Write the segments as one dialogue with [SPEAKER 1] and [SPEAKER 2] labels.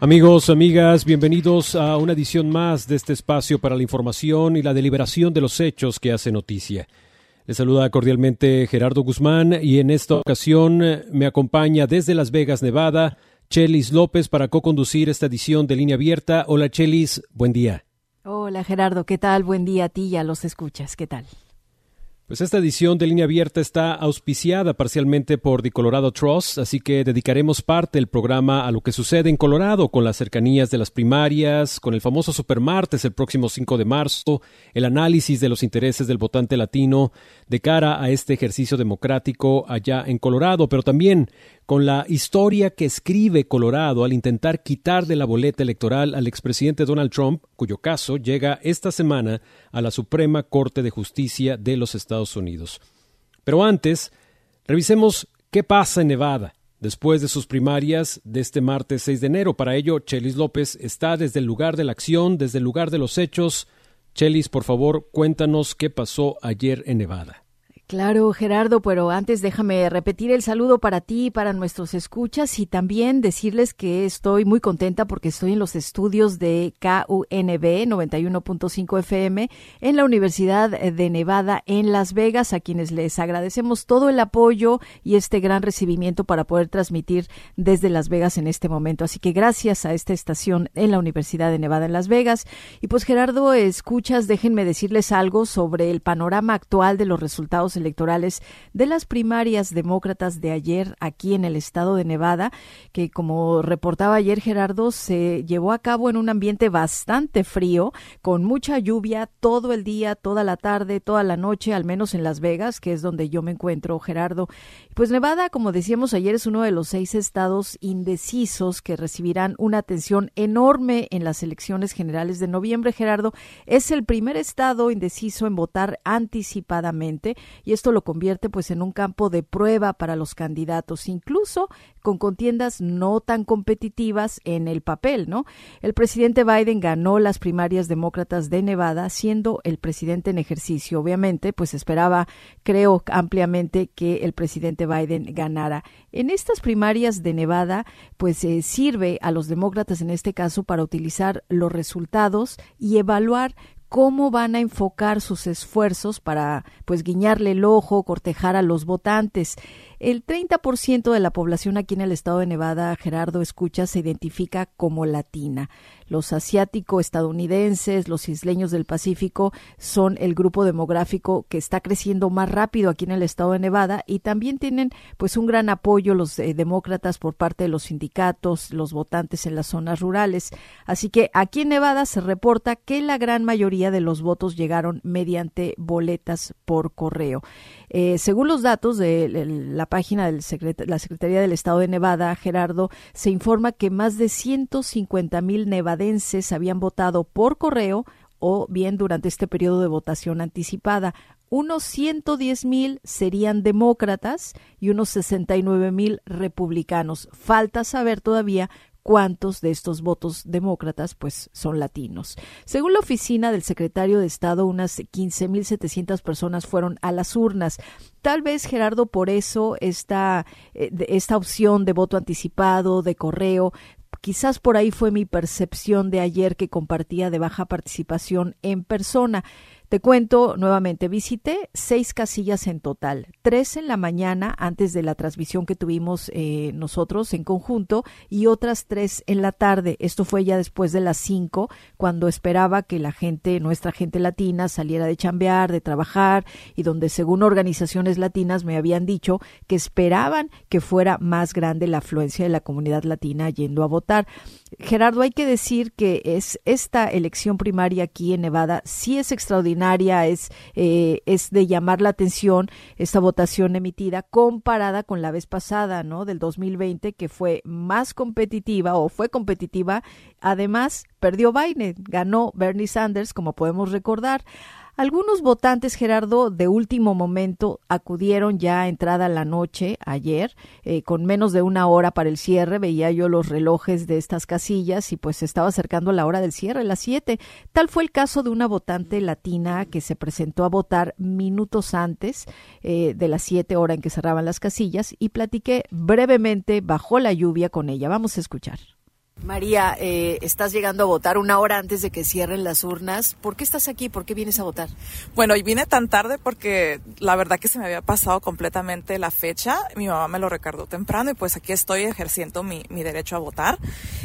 [SPEAKER 1] Amigos, amigas, bienvenidos a una edición más de este espacio para la información y la deliberación de los hechos que hace noticia. Les saluda cordialmente Gerardo Guzmán y en esta ocasión me acompaña desde Las Vegas, Nevada, Chelis López para co-conducir esta edición de Línea Abierta. Hola Chelis, buen día.
[SPEAKER 2] Hola Gerardo, ¿qué tal? Buen día a ti y a los escuchas, ¿qué tal?
[SPEAKER 1] Pues esta edición de Línea Abierta está auspiciada parcialmente por The Colorado Trust, así que dedicaremos parte del programa a lo que sucede en Colorado con las cercanías de las primarias, con el famoso Supermartes el próximo 5 de marzo, el análisis de los intereses del votante latino de cara a este ejercicio democrático allá en Colorado, pero también con la historia que escribe Colorado al intentar quitar de la boleta electoral al expresidente Donald Trump, cuyo caso llega esta semana a la Suprema Corte de Justicia de los Estados Unidos. Pero antes, revisemos qué pasa en Nevada después de sus primarias de este martes 6 de enero. Para ello, Chelis López está desde el lugar de la acción, desde el lugar de los hechos. Chelis, por favor, cuéntanos qué pasó ayer en Nevada.
[SPEAKER 2] Claro, Gerardo, pero antes déjame repetir el saludo para ti para nuestros escuchas y también decirles que estoy muy contenta porque estoy en los estudios de KUNB 91.5 FM en la Universidad de Nevada en Las Vegas, a quienes les agradecemos todo el apoyo y este gran recibimiento para poder transmitir desde Las Vegas en este momento. Así que gracias a esta estación en la Universidad de Nevada en Las Vegas. Y pues Gerardo, escuchas, déjenme decirles algo sobre el panorama actual de los resultados electorales de las primarias demócratas de ayer aquí en el estado de Nevada, que como reportaba ayer Gerardo, se llevó a cabo en un ambiente bastante frío, con mucha lluvia todo el día, toda la tarde, toda la noche, al menos en Las Vegas, que es donde yo me encuentro, Gerardo. Pues Nevada, como decíamos ayer, es uno de los seis estados indecisos que recibirán una atención enorme en las elecciones generales de noviembre, Gerardo. Es el primer estado indeciso en votar anticipadamente y esto lo convierte pues en un campo de prueba para los candidatos, incluso con contiendas no tan competitivas en el papel, ¿no? El presidente Biden ganó las primarias demócratas de Nevada siendo el presidente en ejercicio. Obviamente, pues esperaba, creo ampliamente que el presidente Biden ganara. En estas primarias de Nevada, pues eh, sirve a los demócratas en este caso para utilizar los resultados y evaluar cómo van a enfocar sus esfuerzos para pues guiñarle el ojo, cortejar a los votantes. El 30% de la población aquí en el estado de Nevada, Gerardo Escucha, se identifica como latina. Los asiático-estadounidenses, los isleños del Pacífico son el grupo demográfico que está creciendo más rápido aquí en el estado de Nevada y también tienen pues un gran apoyo los eh, demócratas por parte de los sindicatos, los votantes en las zonas rurales. Así que aquí en Nevada se reporta que la gran mayoría de los votos llegaron mediante boletas por correo. Eh, según los datos de la página de la Secretaría del Estado de Nevada, Gerardo, se informa que más de 150 mil habían votado por correo o bien durante este periodo de votación anticipada. Unos 110 mil serían demócratas y unos 69 mil republicanos. Falta saber todavía cuántos de estos votos demócratas pues son latinos. Según la oficina del secretario de Estado, unas 15.700 personas fueron a las urnas. Tal vez, Gerardo, por eso esta, eh, esta opción de voto anticipado, de correo, quizás por ahí fue mi percepción de ayer que compartía de baja participación en persona. Te cuento nuevamente, visité seis casillas en total, tres en la mañana antes de la transmisión que tuvimos eh, nosotros en conjunto y otras tres en la tarde. Esto fue ya después de las cinco, cuando esperaba que la gente, nuestra gente latina, saliera de chambear, de trabajar y donde según organizaciones latinas me habían dicho que esperaban que fuera más grande la afluencia de la comunidad latina yendo a votar. Gerardo, hay que decir que es esta elección primaria aquí en Nevada sí es extraordinaria, es, eh, es de llamar la atención esta votación emitida comparada con la vez pasada, ¿no? Del 2020, que fue más competitiva o fue competitiva. Además, perdió Biden, ganó Bernie Sanders, como podemos recordar. Algunos votantes, Gerardo, de último momento acudieron ya a entrada la noche ayer, eh, con menos de una hora para el cierre. Veía yo los relojes de estas casillas y pues se estaba acercando la hora del cierre, las siete. Tal fue el caso de una votante latina que se presentó a votar minutos antes eh, de las siete horas en que cerraban las casillas y platiqué brevemente bajo la lluvia con ella. Vamos a escuchar. María, eh, estás llegando a votar una hora antes de que cierren las urnas. ¿Por qué estás aquí? ¿Por qué vienes a votar?
[SPEAKER 3] Bueno, y vine tan tarde porque la verdad que se me había pasado completamente la fecha. Mi mamá me lo recordó temprano y pues aquí estoy ejerciendo mi, mi derecho a votar.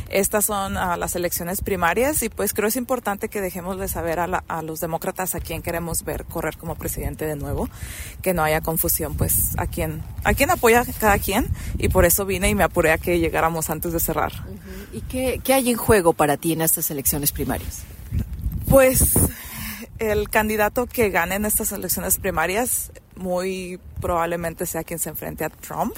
[SPEAKER 3] Estas son uh, las elecciones primarias y pues creo es importante que dejemos de saber a, la, a, los demócratas a quién queremos ver correr como presidente de nuevo, que no haya confusión pues a quién, a quién apoya cada quien y por eso vine y me apuré a que llegáramos antes de cerrar. Uh
[SPEAKER 2] -huh. ¿Y qué, qué hay en juego para ti en estas elecciones primarias?
[SPEAKER 3] Pues el candidato que gane en estas elecciones primarias muy probablemente sea quien se enfrente a Trump,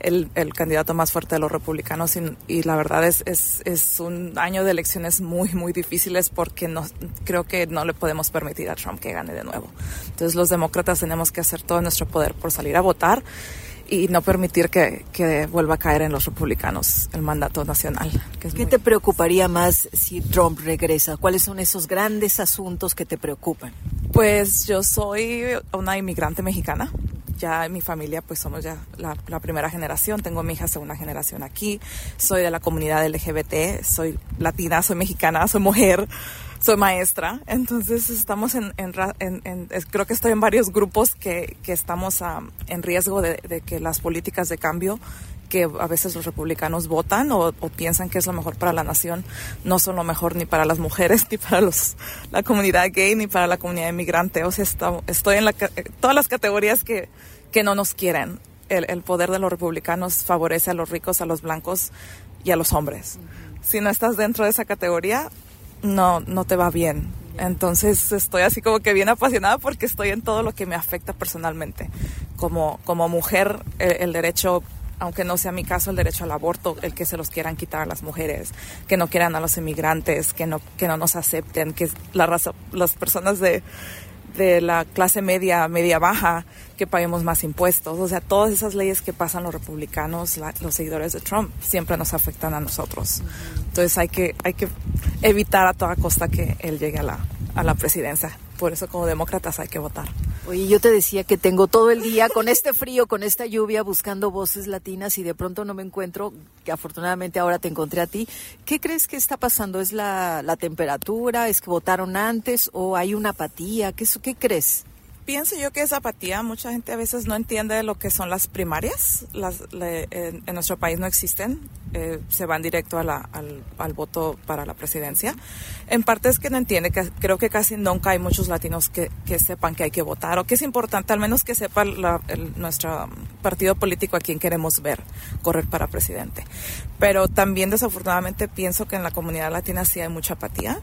[SPEAKER 3] el, el candidato más fuerte de los republicanos. Y, y la verdad es, es, es, un año de elecciones muy, muy difíciles porque no, creo que no le podemos permitir a Trump que gane de nuevo. Entonces los demócratas tenemos que hacer todo nuestro poder por salir a votar y no permitir que, que, vuelva a caer en los republicanos el mandato nacional.
[SPEAKER 2] Que ¿Qué muy... te preocuparía más si Trump regresa? ¿Cuáles son esos grandes asuntos que te preocupan?
[SPEAKER 3] Pues yo soy una inmigrante mexicana. Ya en mi familia, pues somos ya la, la, primera generación. Tengo a mi hija segunda generación aquí. Soy de la comunidad LGBT. Soy latina, soy mexicana, soy mujer soy maestra, entonces estamos en, en, en, en, creo que estoy en varios grupos que, que estamos um, en riesgo de, de, que las políticas de cambio que a veces los republicanos votan o, o, piensan que es lo mejor para la nación, no son lo mejor ni para las mujeres, ni para los, la comunidad gay, ni para la comunidad inmigrante. O sea, está, estoy en la, todas las categorías que, que no nos quieren. El, el poder de los republicanos favorece a los ricos, a los blancos y a los hombres. Si no estás dentro de esa categoría, no, no te va bien. Entonces estoy así como que bien apasionada porque estoy en todo lo que me afecta personalmente. Como, como mujer, el, el, derecho, aunque no sea mi caso, el derecho al aborto, el que se los quieran quitar a las mujeres, que no quieran a los inmigrantes, que no, que no nos acepten, que la raza, las personas de, de la clase media, media baja, que paguemos más impuestos. O sea, todas esas leyes que pasan los republicanos, la, los seguidores de Trump, siempre nos afectan a nosotros. Entonces hay que, hay que evitar a toda costa que él llegue a la, a la presidencia. Por eso como demócratas hay que votar.
[SPEAKER 2] Oye, yo te decía que tengo todo el día con este frío, con esta lluvia, buscando voces latinas y de pronto no me encuentro, que afortunadamente ahora te encontré a ti. ¿Qué crees que está pasando? ¿Es la, la temperatura? ¿Es que votaron antes? ¿O hay una apatía? ¿Qué, qué crees?
[SPEAKER 3] Pienso yo que es apatía. Mucha gente a veces no entiende lo que son las primarias. Las, le, en, en, nuestro país no existen. Eh, se van directo a la, al, al, voto para la presidencia. En parte es que no entiende, que creo que casi nunca hay muchos latinos que, que sepan que hay que votar o que es importante, al menos que sepa la, el, nuestro partido político a quien queremos ver correr para presidente. Pero también desafortunadamente pienso que en la comunidad latina sí hay mucha apatía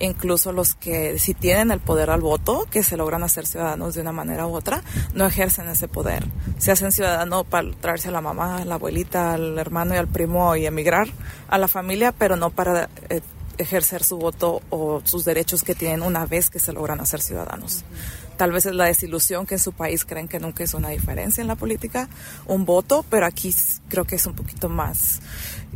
[SPEAKER 3] incluso los que si tienen el poder al voto, que se logran hacer ciudadanos de una manera u otra, no ejercen ese poder. Se hacen ciudadanos para traerse a la mamá, a la abuelita, al hermano y al primo y emigrar a la familia, pero no para eh, ejercer su voto o sus derechos que tienen una vez que se logran hacer ciudadanos. Tal vez es la desilusión que en su país creen que nunca es una diferencia en la política, un voto, pero aquí creo que es un poquito más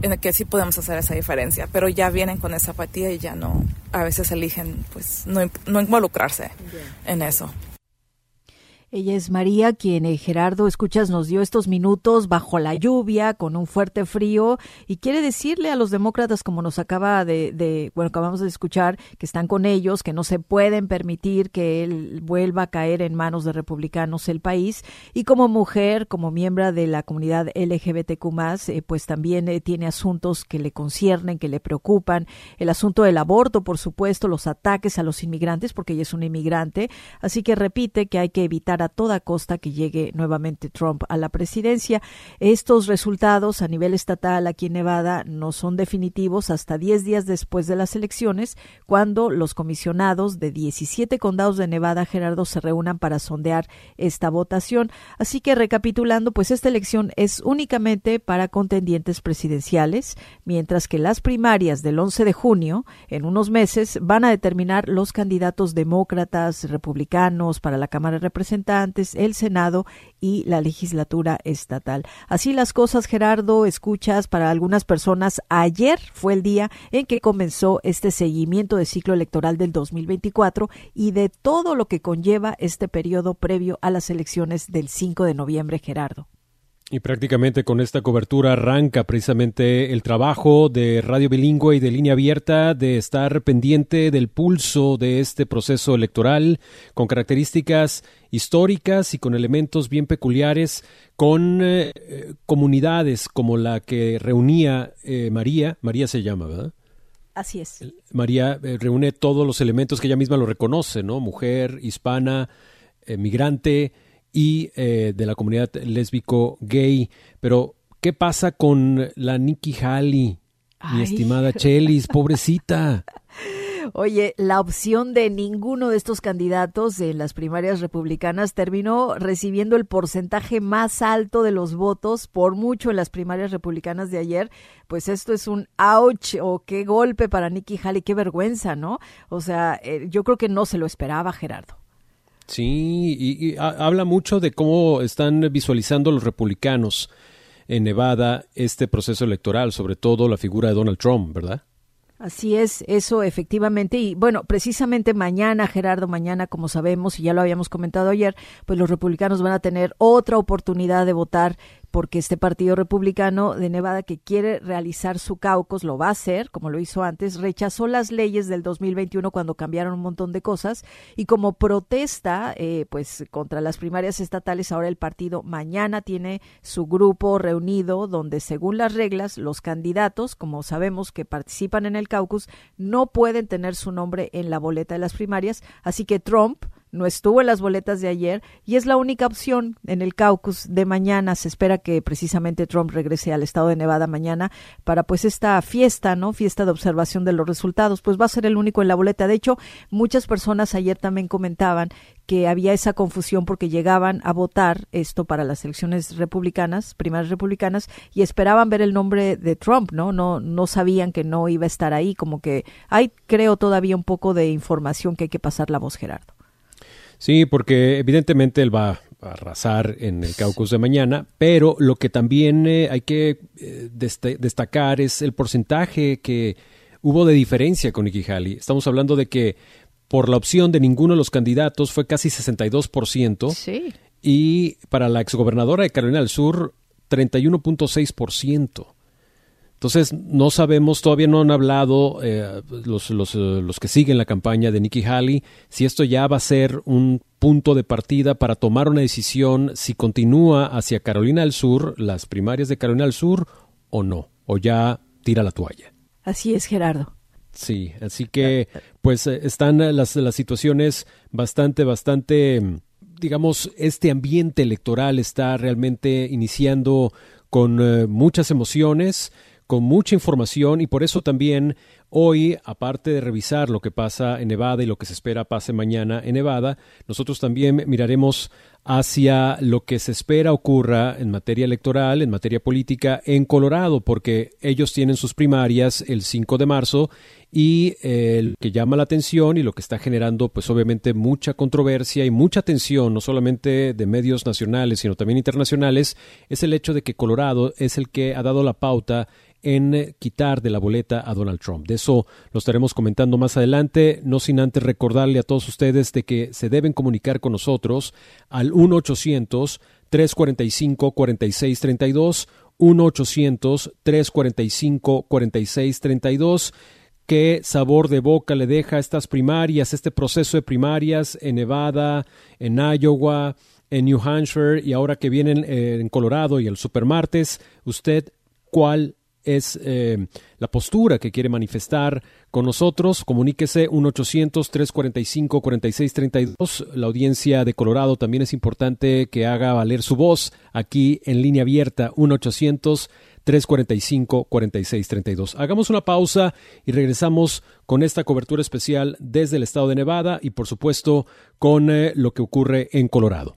[SPEAKER 3] en el que sí podemos hacer esa diferencia, pero ya vienen con esa apatía y ya no, a veces eligen pues no, no involucrarse yeah. en eso.
[SPEAKER 2] Ella es María, quien eh, Gerardo, escuchas, nos dio estos minutos bajo la lluvia, con un fuerte frío, y quiere decirle a los demócratas, como nos acaba de, de, bueno, acabamos de escuchar, que están con ellos, que no se pueden permitir que él vuelva a caer en manos de republicanos el país, y como mujer, como miembro de la comunidad LGBTQ+, eh, pues también eh, tiene asuntos que le conciernen, que le preocupan, el asunto del aborto, por supuesto, los ataques a los inmigrantes, porque ella es una inmigrante, así que repite que hay que evitar a toda costa que llegue nuevamente Trump a la presidencia. Estos resultados a nivel estatal aquí en Nevada no son definitivos hasta 10 días después de las elecciones, cuando los comisionados de 17 condados de Nevada, Gerardo, se reúnan para sondear esta votación. Así que recapitulando, pues esta elección es únicamente para contendientes presidenciales, mientras que las primarias del 11 de junio, en unos meses, van a determinar los candidatos demócratas, republicanos para la Cámara de Representantes, el Senado y la legislatura estatal. Así las cosas, Gerardo, escuchas para algunas personas. Ayer fue el día en que comenzó este seguimiento de ciclo electoral del 2024 y de todo lo que conlleva este periodo previo a las elecciones del 5 de noviembre, Gerardo.
[SPEAKER 1] Y prácticamente con esta cobertura arranca precisamente el trabajo de Radio Bilingüe y de Línea Abierta de estar pendiente del pulso de este proceso electoral con características históricas y con elementos bien peculiares, con eh, comunidades como la que reunía eh, María, María se llama, ¿verdad?
[SPEAKER 2] Así es.
[SPEAKER 1] María eh, reúne todos los elementos que ella misma lo reconoce, ¿no? Mujer, hispana, migrante, y eh, de la comunidad lésbico gay. Pero, ¿qué pasa con la Nikki Haley, mi estimada Chelis, pobrecita?
[SPEAKER 2] Oye, la opción de ninguno de estos candidatos en las primarias republicanas terminó recibiendo el porcentaje más alto de los votos por mucho en las primarias republicanas de ayer. Pues esto es un ouch o qué golpe para Nikki Haley, qué vergüenza, ¿no? O sea, eh, yo creo que no se lo esperaba, Gerardo.
[SPEAKER 1] Sí, y, habla mucho de cómo están visualizando los republicanos en Nevada este proceso electoral, sobre todo la figura de Donald Trump, ¿verdad?
[SPEAKER 2] Así es, eso efectivamente. Y bueno, precisamente mañana, Gerardo, mañana, como sabemos, y ya lo habíamos comentado ayer, pues los republicanos van a tener otra oportunidad de votar porque este Partido Republicano de Nevada que quiere realizar su caucus, lo va a hacer, como lo hizo antes, rechazó las leyes del 2021 cuando cambiaron un montón de cosas y como protesta eh, pues contra las primarias estatales, ahora el partido mañana tiene su grupo reunido donde según las reglas los candidatos, como sabemos que participan en el caucus, no pueden tener su nombre en la boleta de las primarias, así que Trump no estuvo en las boletas de ayer y es la única opción en el caucus de mañana. Se espera que precisamente Trump regrese al estado de Nevada mañana para pues esta fiesta, ¿no? Fiesta de observación de los resultados. Pues va a ser el único en la boleta. De hecho, muchas personas ayer también comentaban que había esa confusión porque llegaban a votar esto para las elecciones republicanas, primarias republicanas, y esperaban ver el nombre de Trump, ¿no? No, no sabían que no iba a estar ahí, como que hay, creo, todavía un poco de información que hay que pasar la voz, Gerardo.
[SPEAKER 1] Sí, porque evidentemente él va a arrasar en el caucus de mañana, pero lo que también eh, hay que eh, destacar es el porcentaje que hubo de diferencia con Nikki Haley. Estamos hablando de que por la opción de ninguno de los candidatos fue casi 62%.
[SPEAKER 2] Sí.
[SPEAKER 1] Y para la exgobernadora de Carolina del Sur, 31.6%. Entonces, no sabemos, todavía no han hablado eh, los, los, eh, los, que siguen la campaña de Nikki Haley, si esto ya va a ser un punto de partida para tomar una decisión si continúa hacia Carolina del Sur, las primarias de Carolina del Sur, o no, o ya tira la toalla.
[SPEAKER 2] Así es, Gerardo.
[SPEAKER 1] Sí, así que pues eh, están las, las situaciones bastante, bastante, digamos, este ambiente electoral está realmente iniciando con muchas emociones, con mucha información y por eso también hoy, aparte de revisar lo que pasa en Nevada y lo que se espera pase mañana en Nevada, nosotros también miraremos hacia lo que se espera ocurra en materia electoral, en materia política en Colorado, porque ellos tienen sus primarias el 5 de marzo y eh, lo que llama la atención y lo que está generando pues obviamente mucha controversia y mucha atención, no solamente de medios nacionales, sino también internacionales, es el hecho de que Colorado es el que ha dado la pauta en eh, quitar de la boleta a Donald Trump. Eso lo estaremos comentando más adelante, no sin antes recordarle a todos ustedes de que se deben comunicar con nosotros al 1-800-345-4632, 1-800-345-4632 qué sabor de boca le deja estas primarias, este proceso de primarias en Nevada, en Iowa, en New Hampshire y ahora que vienen eh, en Colorado y el supermartes, usted cuál es eh, la postura que quiere manifestar con nosotros. Comuníquese 1-800-345-4632. La audiencia de Colorado también es importante que haga valer su voz aquí en línea abierta 1-800-345-4632. Hagamos una pausa y regresamos con esta cobertura especial desde el estado de Nevada y por supuesto con eh, lo que ocurre en Colorado.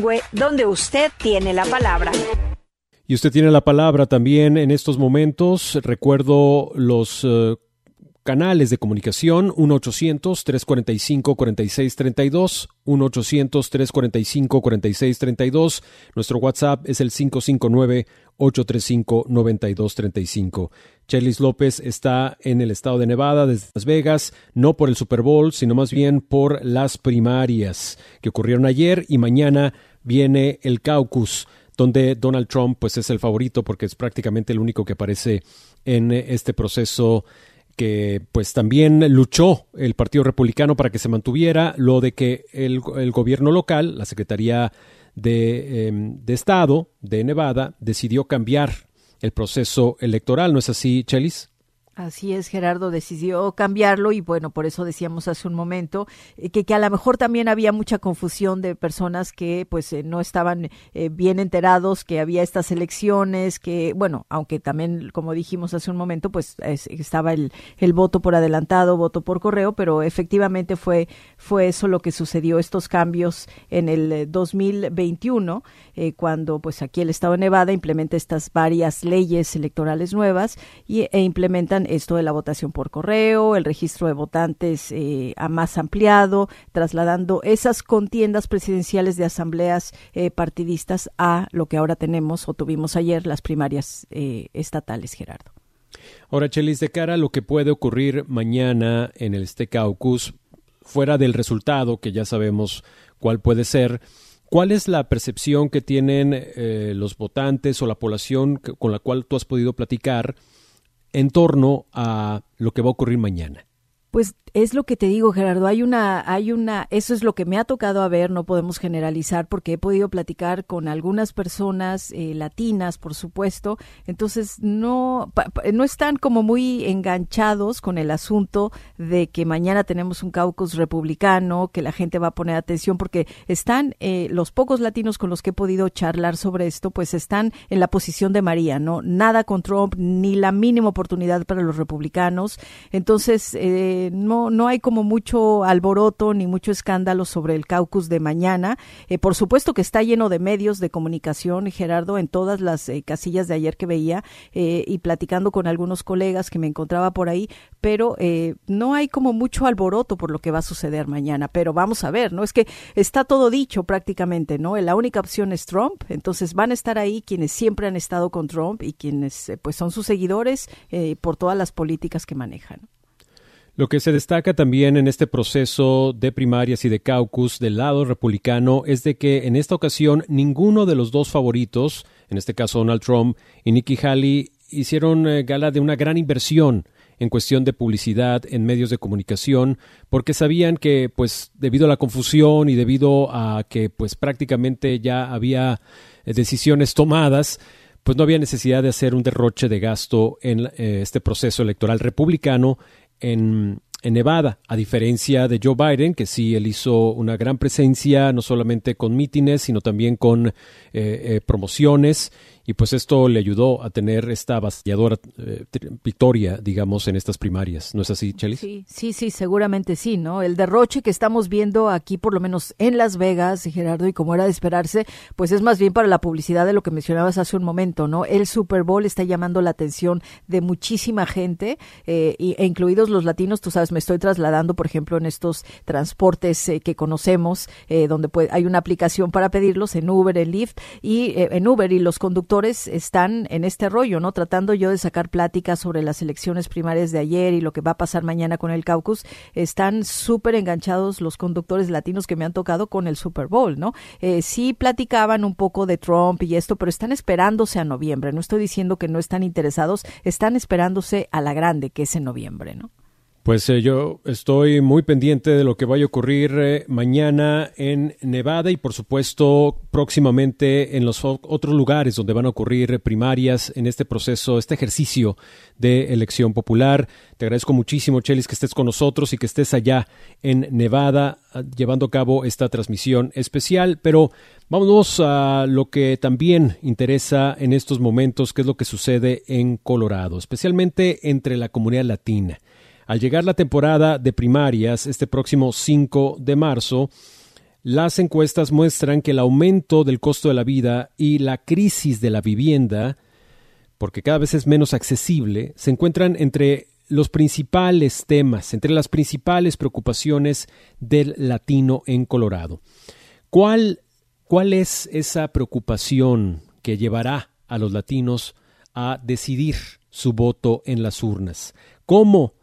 [SPEAKER 4] Bilingüe donde usted tiene la palabra.
[SPEAKER 1] Y usted tiene la palabra también en estos momentos. Recuerdo los uh, canales de comunicación 1-800-345-4632, 1-800-345-4632. Nuestro WhatsApp es el 559-835-9235. Chelis López está en el estado de Nevada, desde Las Vegas, no por el Super Bowl, sino más bien por las primarias que ocurrieron ayer y mañana viene el caucus, donde Donald Trump pues es el favorito porque es prácticamente el único que aparece en este proceso que pues también luchó el Partido Republicano para que se mantuviera lo de que el, gobierno local, la Secretaría de, em, de, Estado de Nevada, decidió cambiar el proceso electoral. ¿No es así, Chelis?
[SPEAKER 2] Así es, Gerardo decidió cambiarlo y bueno, por eso decíamos hace un momento eh, que, que a lo mejor también había mucha confusión de personas que pues eh, no estaban eh, bien enterados que había estas elecciones, que bueno, aunque también como dijimos hace un momento pues estaba el, el voto por adelantado, voto por correo, pero efectivamente fue, fue eso lo que sucedió, estos cambios en el 2021, cuando pues aquí el Estado de Nevada implementa estas varias leyes electorales nuevas y, e implementan esto de la votación por correo, el registro de votantes eh, a más ampliado, trasladando esas contiendas presidenciales de asambleas eh, partidistas a lo que ahora tenemos o tuvimos ayer, las primarias eh, estatales, Gerardo.
[SPEAKER 1] Ahora, Chelis, de cara a lo que puede ocurrir mañana en el este caucus, fuera del resultado, que ya sabemos cuál puede ser, ¿Cuál es la percepción que tienen los votantes o la población con la cual tú has podido platicar en torno a lo que va a ocurrir mañana.
[SPEAKER 2] Pues es lo que te digo, Gerardo. Hay una, hay una, eso es lo que me ha tocado a ver. No podemos generalizar porque he podido platicar con algunas personas eh, latinas, por supuesto. Entonces no, no están como muy enganchados con el asunto de que mañana tenemos un caucus republicano, que la gente va a poner atención porque están eh, los pocos latinos con los que he podido charlar sobre esto, pues están en la posición de María, no nada con Trump ni la mínima oportunidad para los republicanos. Entonces eh, no no, hay como mucho alboroto ni mucho escándalo sobre el caucus de mañana. Eh, por supuesto que está lleno de medios de comunicación, Gerardo, en todas las eh, casillas de ayer que veía eh, y platicando con algunos colegas que me encontraba por ahí, pero no hay como mucho alboroto por lo que va a suceder mañana. Pero vamos a ver, ¿no? Es que está todo dicho prácticamente, ¿no? La única opción es Trump, entonces van a estar ahí quienes siempre han estado con Trump y quienes pues son sus seguidores por todas las políticas que manejan.
[SPEAKER 1] Lo que se destaca también en este proceso de primarias y de caucus del lado republicano es de que en esta ocasión ninguno de los dos favoritos, en este caso Donald Trump y Nikki Haley, hicieron eh, gala de una gran inversión en cuestión de publicidad en medios de comunicación, porque sabían que, pues, debido a la confusión y debido a que, pues, prácticamente ya había eh, decisiones tomadas, pues no había necesidad de hacer un derroche de gasto en eh, este proceso electoral republicano en, en Nevada, a diferencia de Joe Biden, que sí, él hizo una gran presencia, no solamente con mítines, sino también con eh, eh, promociones y pues esto le ayudó a tener esta avasalladora eh, victoria, digamos, en estas primarias. ¿No es así, Chelis?
[SPEAKER 2] Sí, sí, sí, seguramente sí, ¿no? El derroche que estamos viendo aquí, por lo menos en Las Vegas, Gerardo, y como era de esperarse, pues es más bien para la publicidad de lo que mencionabas hace un momento, ¿no? El Super Bowl está llamando la atención de muchísima gente, eh, e incluidos los latinos, tú sabes, me estoy trasladando, por ejemplo, en estos transportes eh, que conocemos, donde hay una aplicación para pedirlos, en Uber, en Lyft, y en Uber, y los conductores están en este rollo, ¿no? Tratando yo de sacar pláticas sobre las elecciones primarias de ayer y lo que va a pasar mañana con el caucus. Están súper enganchados los conductores latinos que me han tocado con el Super Bowl, ¿no? Eh, sí platicaban un poco de Trump y esto, pero están esperándose a noviembre. No estoy diciendo que no están interesados, están esperándose a la grande, que es en noviembre, ¿no?
[SPEAKER 1] Pues eh, yo estoy muy pendiente de lo que vaya a ocurrir eh, mañana en Nevada y por supuesto próximamente en los otros lugares donde van a ocurrir primarias en este proceso, este ejercicio de elección popular. Te agradezco muchísimo, Chelis, que estés con nosotros y que estés allá en Nevada ah, llevando a cabo esta transmisión especial. Pero vámonos a lo que también interesa en estos momentos, que es lo que sucede en Colorado, especialmente entre la comunidad latina. Al llegar la temporada de primarias este próximo 5 de marzo, las encuestas muestran que el aumento del costo de la vida y la crisis de la vivienda, porque cada vez es menos accesible, se encuentran entre los principales temas, entre las principales preocupaciones del latino en Colorado. ¿Cuál, cuál es esa preocupación que llevará a los latinos a decidir su voto en las urnas? ¿Cómo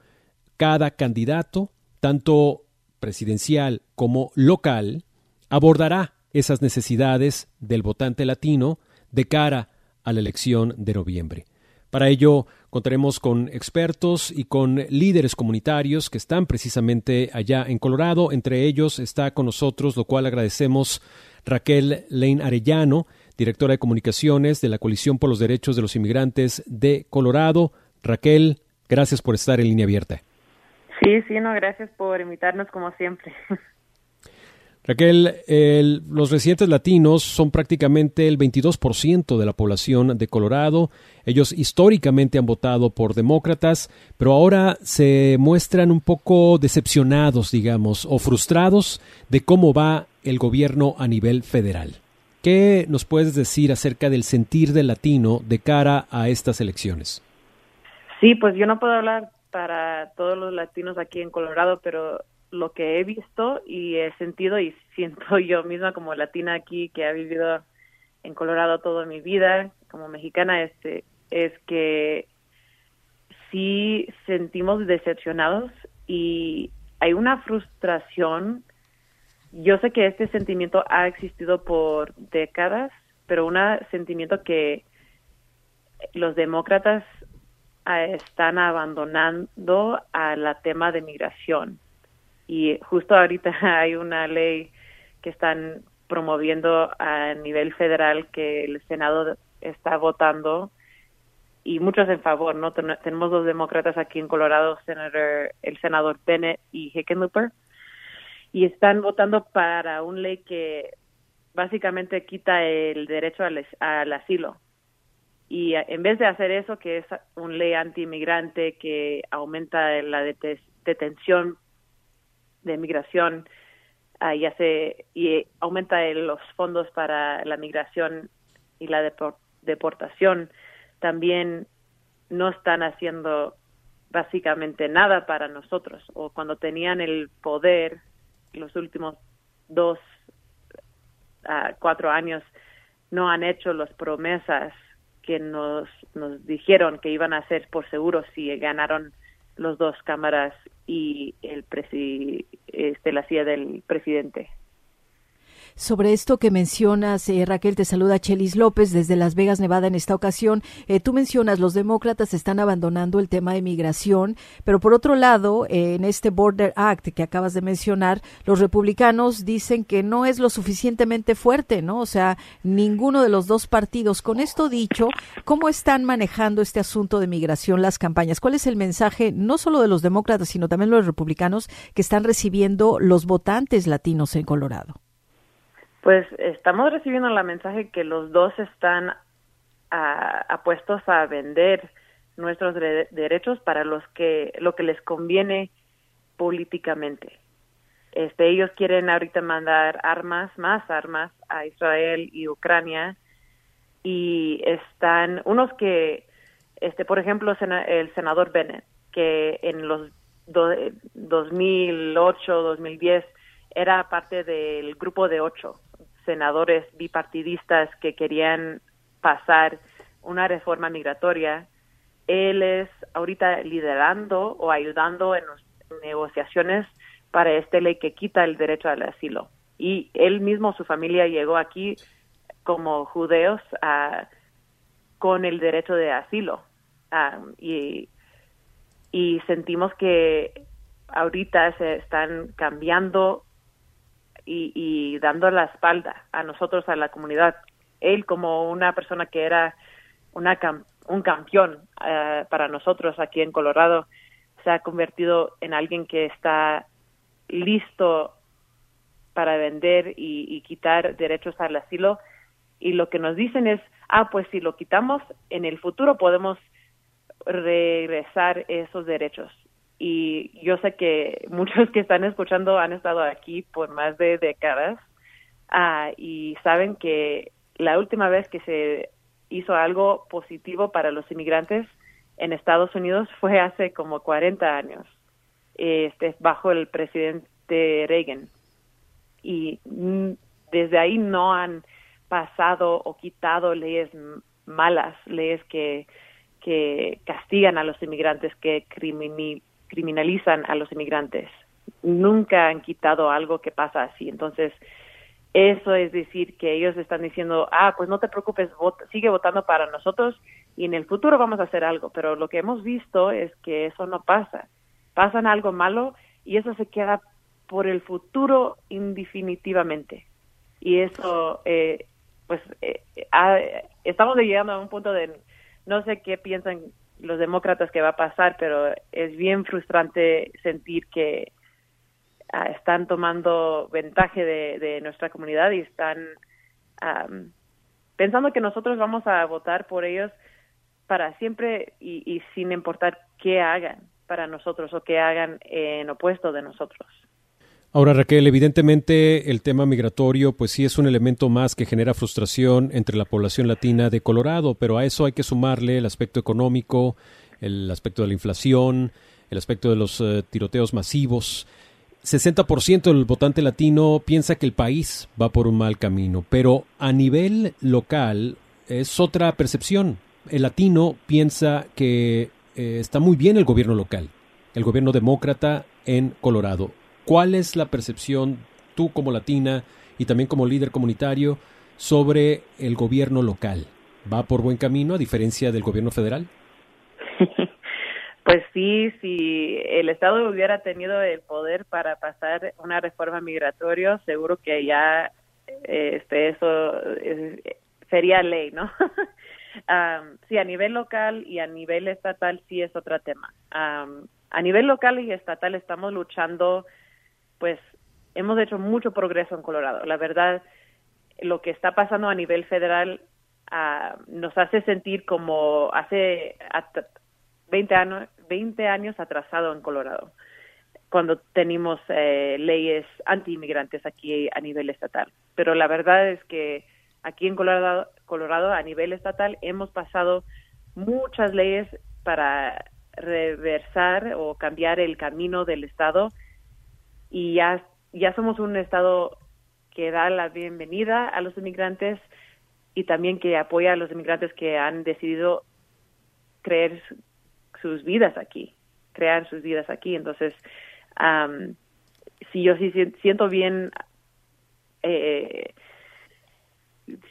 [SPEAKER 1] cada candidato, tanto presidencial como local, abordará esas necesidades del votante latino de cara a la elección de noviembre. Para ello contaremos con expertos y con líderes comunitarios que están precisamente allá en Colorado. Entre ellos está con nosotros, lo cual agradecemos, Raquel Lane Arellano, directora de comunicaciones de la Coalición por los Derechos de los Inmigrantes de Colorado. Raquel, gracias por estar en línea abierta.
[SPEAKER 5] Sí, sí, no, gracias por invitarnos como siempre.
[SPEAKER 1] Raquel, los residentes latinos son prácticamente el 22% de la población de Colorado. Ellos históricamente han votado por demócratas, pero ahora se muestran un poco decepcionados, digamos, o frustrados de cómo va el gobierno a nivel federal. ¿Qué nos puedes decir acerca del sentir del latino de cara a estas elecciones?
[SPEAKER 5] Sí, pues yo no puedo hablar para todos los latinos aquí en Colorado, pero lo que he visto y he sentido y siento yo misma como latina aquí que ha vivido en Colorado toda mi vida como mexicana este es que sí sentimos decepcionados y hay una frustración. Yo sé que este sentimiento ha existido por décadas pero un sentimiento que los demócratas están abandonando a la tema de migración. Y justo ahorita hay una ley que están promoviendo a nivel federal que el Senado está votando y muchos en favor, ¿no? tenemos dos demócratas aquí en Colorado, el senador Bennett y Hickenlooper, y están votando para una ley que básicamente quita el derecho al asilo y en vez de hacer eso, que es una ley anti-inmigrante que aumenta la detención de migración, uh, y, hace, y aumenta los fondos para la migración y la deportación, también no están haciendo básicamente nada para nosotros. O cuando tenían el poder los últimos dos, a cuatro años, no han hecho las promesas que nos, nos dijeron que iban a hacer por seguro si ganaron los dos cámaras y el presi, este, la silla del presidente.
[SPEAKER 2] Sobre esto que mencionas, eh, Raquel, te saluda Chelis López desde Las Vegas, Nevada, en esta ocasión. Eh, tú mencionas, los demócratas están abandonando el tema de migración, pero por otro lado, eh, en este Border Act que acabas de mencionar, los republicanos dicen que no es lo suficientemente fuerte, ¿no? O sea, ninguno de los dos partidos. Con esto dicho, ¿cómo están manejando este asunto de migración las campañas? ¿Cuál es el mensaje, no solo de los demócratas, sino también los republicanos que están recibiendo los votantes latinos en Colorado?
[SPEAKER 5] Pues estamos recibiendo la mensaje que los dos están ah, apuestos a vender nuestros derechos para los que lo que les conviene políticamente. Este, ellos quieren ahorita mandar armas, más armas a Israel y Ucrania y están unos que, este, por ejemplo, el senador Bennett, que en los 2008, 2010 era parte del grupo de ocho senadores bipartidistas que querían pasar una reforma migratoria. Él es ahorita liderando o ayudando en negociaciones para esta ley que quita el derecho al asilo. Y él mismo, su familia llegó aquí como judeos ah, con el derecho de asilo. Ah, y, y sentimos que ahorita se están cambiando y, dando la espalda a nosotros, a la comunidad. Él como una persona que era una un campeón eh, para nosotros aquí en Colorado, se ha convertido en alguien que está listo para vender y, quitar derechos al asilo. Y lo que nos dicen es, ah, pues si lo quitamos, en el futuro podemos regresar esos derechos y yo sé que muchos que están escuchando han estado aquí por más de décadas uh, y saben que la última vez que se hizo algo positivo para los inmigrantes en Estados Unidos fue hace como 40 años, este, bajo el presidente Reagan. Y desde ahí no han pasado o quitado leyes malas, leyes que, que castigan a los inmigrantes, que criminalizan criminalizan a los inmigrantes. Nunca han quitado algo que pasa así. Entonces, eso es decir que ellos están diciendo, ah, pues no te preocupes, sigue votando para nosotros y en el futuro vamos a hacer algo. Pero lo que hemos visto es que eso no pasa. Pasan algo malo y eso se queda por el futuro indefinitivamente. Y eso, eh, pues, eh, estamos llegando a un punto de, no sé qué piensan los demócratas que va a pasar, pero es bien frustrante sentir que ah, están tomando ventaja de, nuestra comunidad y están pensando que nosotros vamos a votar por ellos para siempre y, sin importar qué hagan para nosotros o qué hagan en opuesto de nosotros.
[SPEAKER 1] Ahora, Raquel, evidentemente el tema migratorio, pues sí es un elemento más que genera frustración entre la población latina de Colorado, pero a eso hay que sumarle el aspecto económico, el aspecto de la inflación, el aspecto de los eh, tiroteos masivos. 60% del votante latino piensa que el país va por un mal camino, pero a nivel local es otra percepción. El latino piensa que eh, está muy bien el gobierno local, el gobierno demócrata en Colorado. ¿Cuál es la percepción tú como latina y también como líder comunitario sobre el gobierno local? ¿Va por buen camino a diferencia del gobierno federal?
[SPEAKER 5] Pues sí, si el Estado hubiera tenido el poder para pasar una reforma migratoria, seguro que ya este eso sería ley, ¿no? sí, a nivel local y a nivel estatal sí es otro tema. a nivel local y estatal estamos luchando pues hemos hecho mucho progreso en Colorado. La verdad, lo que está pasando a nivel federal uh, nos hace sentir como hace 20 años, 20 años atrasado en Colorado, cuando tenemos eh, leyes anti-inmigrantes aquí a nivel estatal. Pero la verdad es que aquí en Colorado, Colorado a nivel estatal hemos pasado muchas leyes para reversar o cambiar el camino del Estado y ya, ya somos un Estado que da la bienvenida a los inmigrantes y también que apoya a los inmigrantes que han decidido creer sus vidas aquí, crear sus vidas aquí. Entonces, si yo sí siento bien, eh,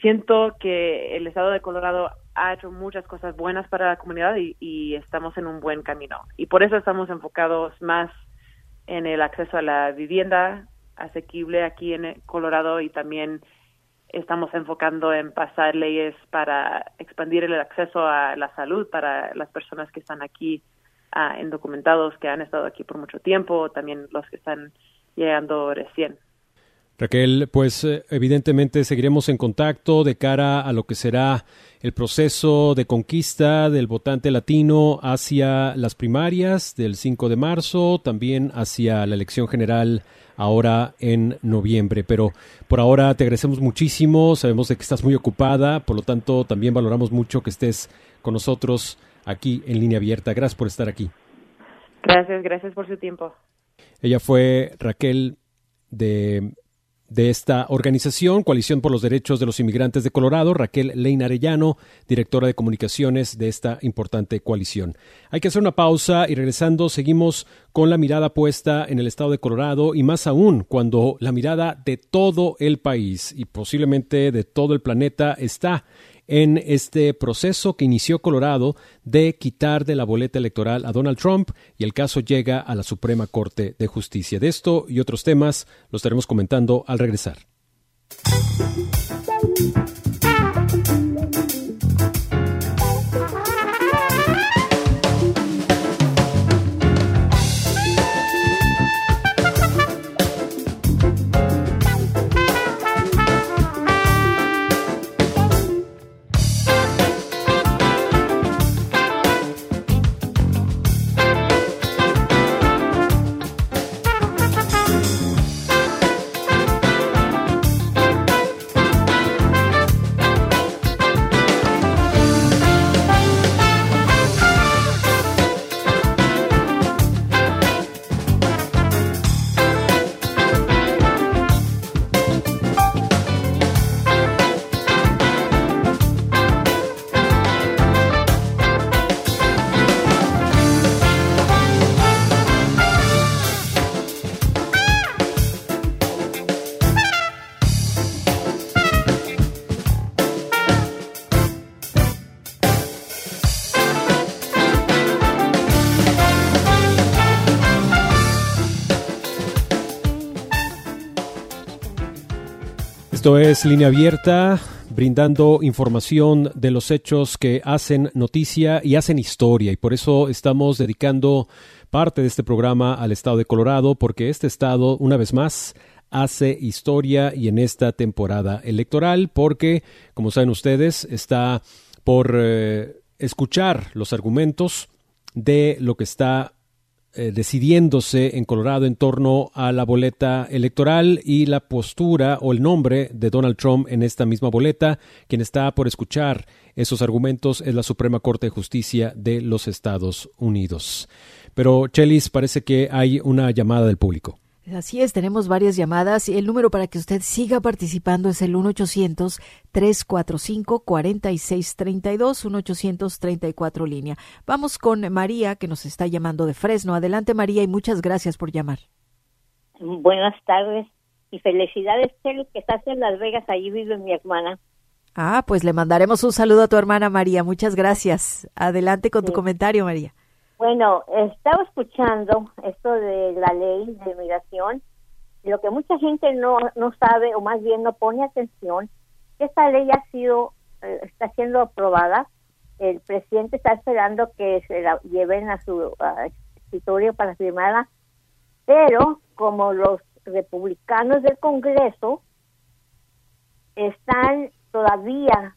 [SPEAKER 5] siento que el Estado de Colorado ha hecho muchas cosas buenas para la comunidad y, y estamos en un buen camino. Y por eso estamos enfocados más en el acceso a la vivienda asequible aquí en Colorado y también estamos enfocando en pasar leyes para expandir el acceso a la salud para las personas que están aquí uh, indocumentados, que han estado aquí por mucho tiempo, también los que están llegando recién.
[SPEAKER 1] Raquel, pues eh, evidentemente seguiremos en contacto de cara a lo que será el proceso de conquista del votante latino hacia las primarias del 5 de marzo, también hacia la elección general ahora en noviembre. Pero por ahora te agradecemos muchísimo, sabemos de que estás muy ocupada, por lo tanto también valoramos mucho que estés con nosotros aquí en línea abierta. Gracias por estar aquí.
[SPEAKER 5] Gracias, gracias por su tiempo.
[SPEAKER 1] Ella fue Raquel de de esta organización, Coalición por los Derechos de los Inmigrantes de Colorado, Raquel Leina Arellano, directora de comunicaciones de esta importante coalición. Hay que hacer una pausa y regresando seguimos con la mirada puesta en el estado de Colorado y más aún cuando la mirada de todo el país y posiblemente de todo el planeta está en este proceso que inició Colorado de quitar de la boleta electoral a Donald Trump y el caso llega a la Suprema Corte de Justicia. De esto y otros temas los estaremos comentando al regresar. Esto es Línea Abierta, brindando información de los hechos que hacen noticia y hacen historia. Y por eso estamos dedicando parte de este programa al estado de Colorado, porque este estado, una vez más, hace historia y en esta temporada electoral, porque, como saben ustedes, está por eh, escuchar los argumentos de lo que está eh, decidiéndose en Colorado en torno a la boleta electoral y la postura o el nombre de Donald Trump en esta misma boleta. Quien está por escuchar esos argumentos es la Suprema Corte de Justicia de los Estados Unidos. Pero, Chelis, parece que hay una llamada del público.
[SPEAKER 2] Así es, tenemos varias llamadas y el número para que usted siga participando es el 1-800-345-4632, 1-834 línea. Vamos con María, que nos está llamando de Fresno. Adelante, María, y muchas gracias por llamar.
[SPEAKER 6] Buenas tardes y felicidades, Chely, que estás en Las Vegas, allí vive mi hermana.
[SPEAKER 2] Ah, pues le mandaremos un saludo a tu hermana María. Muchas gracias. Adelante con tu comentario, María.
[SPEAKER 6] Bueno, estaba escuchando esto de la ley de migración. Lo que mucha gente no, no sabe, o más bien no pone atención, que esta ley ha sido, eh, está siendo aprobada. El presidente está esperando que se la lleven a su escritorio para firmarla, pero como los republicanos del Congreso están todavía,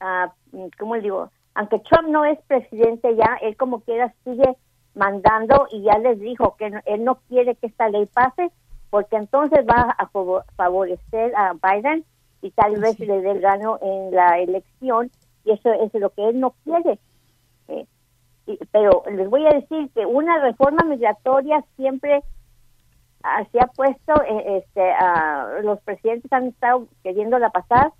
[SPEAKER 6] uh, ¿cómo le digo? Aunque Trump no es presidente ya, él como quiera sigue mandando y ya les dijo que él no quiere que esta ley pase porque entonces va a favorecer a Biden y tal vez le dé el gano en la elección y eso es lo que él no quiere. Eh, pero les voy a decir que una reforma migratoria siempre se ha puesto, eh, este, los presidentes han estado queriéndola pasar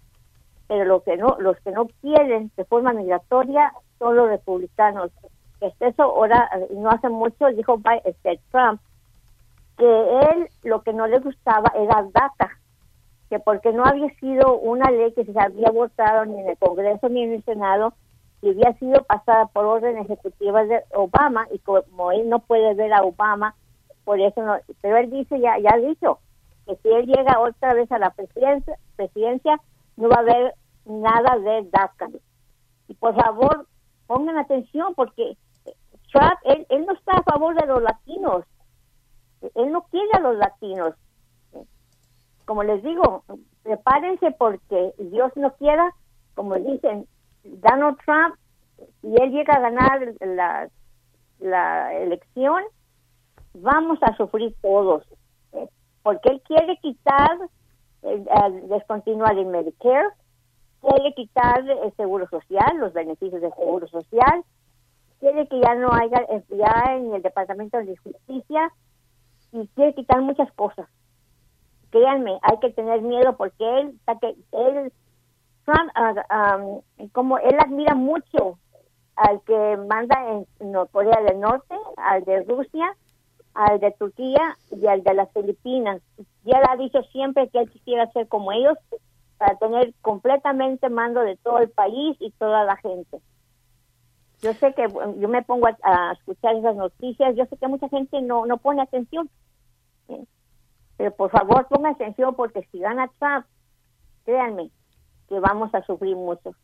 [SPEAKER 6] pero lo que no, los que no quieren de forma migratoria son los republicanos. Este, eso ahora, no hace mucho, dijo este, Trump que él lo que no le gustaba era DACA, que porque no había sido una ley que se había votado ni en el Congreso ni en el Senado, y había sido pasada por orden ejecutiva de Obama, y como él no puede ver a Obama, por eso no, pero él dice, ya, ya ha dicho, que si él llega otra vez a la presidencia, presidencia no va a haber nada de DACA. Y por favor, pongan atención porque Trump, él, no está a favor de los latinos. Él no quiere a los latinos. Como les digo, prepárense porque Dios no quiera, como dicen, Donald Trump, y él llega a ganar la, la elección, vamos a sufrir todos. Porque él quiere quitar descontinuar el Medicare, quiere quitar el seguro social, los beneficios del seguro social, quiere que ya no haya FBI en el Departamento de Justicia y quiere quitar muchas cosas. créanme, hay que tener miedo porque él, él, Trump, ah, como él admira mucho al que manda en, Corea del Norte, al de Rusia, al de Turquía y al de las Filipinas. Y él ha dicho siempre que él quisiera ser como ellos para tener completamente mando de todo el país y toda la gente. Yo sé que yo me pongo a, escuchar esas noticias, yo sé que mucha gente no, no pone atención, pero por favor ponga atención porque si gana Trump, créanme que vamos a sufrir mucho.